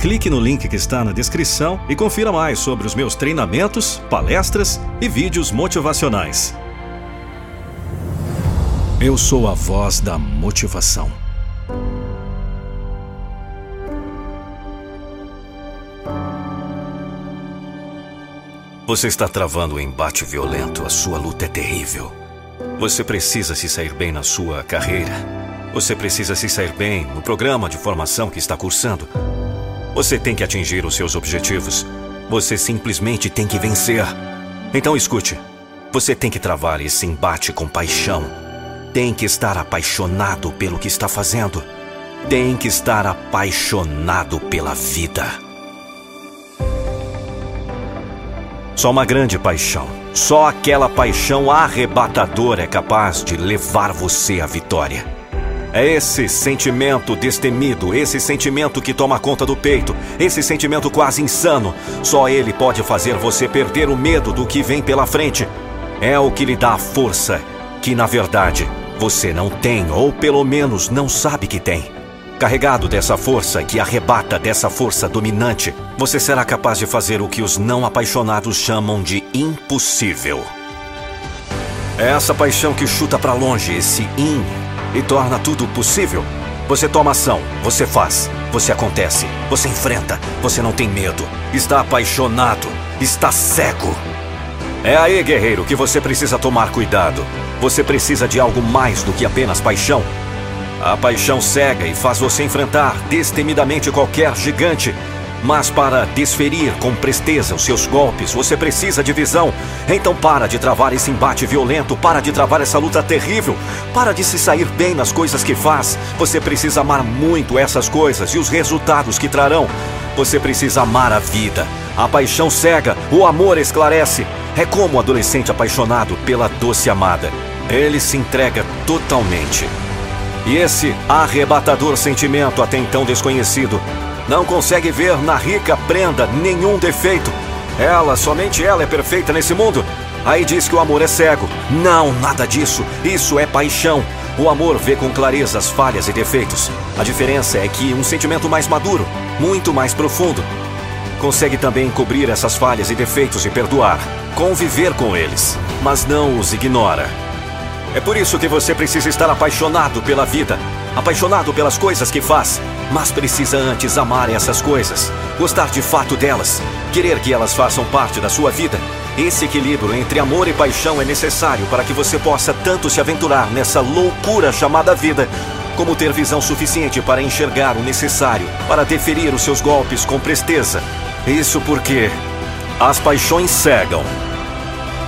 Clique no link que está na descrição e confira mais sobre os meus treinamentos, palestras e vídeos motivacionais. Eu sou a voz da motivação. Você está travando um embate violento, a sua luta é terrível. Você precisa se sair bem na sua carreira. Você precisa se sair bem no programa de formação que está cursando. Você tem que atingir os seus objetivos. Você simplesmente tem que vencer. Então escute. Você tem que travar esse embate com paixão. Tem que estar apaixonado pelo que está fazendo. Tem que estar apaixonado pela vida. Só uma grande paixão, só aquela paixão arrebatadora é capaz de levar você à vitória. É esse sentimento destemido, esse sentimento que toma conta do peito, esse sentimento quase insano. Só ele pode fazer você perder o medo do que vem pela frente. É o que lhe dá a força que, na verdade, você não tem, ou pelo menos não sabe que tem. Carregado dessa força que arrebata dessa força dominante, você será capaz de fazer o que os não apaixonados chamam de impossível. É essa paixão que chuta para longe esse in e torna tudo possível. Você toma ação, você faz, você acontece, você enfrenta, você não tem medo, está apaixonado, está cego. É aí, guerreiro, que você precisa tomar cuidado. Você precisa de algo mais do que apenas paixão. A paixão cega e faz você enfrentar destemidamente qualquer gigante. Mas para desferir com presteza os seus golpes, você precisa de visão. Então para de travar esse embate violento, para de travar essa luta terrível, para de se sair bem nas coisas que faz. Você precisa amar muito essas coisas e os resultados que trarão. Você precisa amar a vida. A paixão cega, o amor esclarece. É como o adolescente apaixonado pela doce amada. Ele se entrega totalmente. E esse arrebatador sentimento até então desconhecido não consegue ver na rica prenda nenhum defeito. Ela, somente ela é perfeita nesse mundo. Aí diz que o amor é cego. Não, nada disso. Isso é paixão. O amor vê com clareza as falhas e defeitos. A diferença é que um sentimento mais maduro, muito mais profundo, consegue também cobrir essas falhas e defeitos e perdoar, conviver com eles, mas não os ignora. É por isso que você precisa estar apaixonado pela vida, apaixonado pelas coisas que faz, mas precisa antes amar essas coisas, gostar de fato delas, querer que elas façam parte da sua vida. Esse equilíbrio entre amor e paixão é necessário para que você possa tanto se aventurar nessa loucura chamada vida, como ter visão suficiente para enxergar o necessário para deferir os seus golpes com presteza. Isso porque as paixões cegam.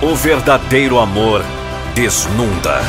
O verdadeiro amor desnunda.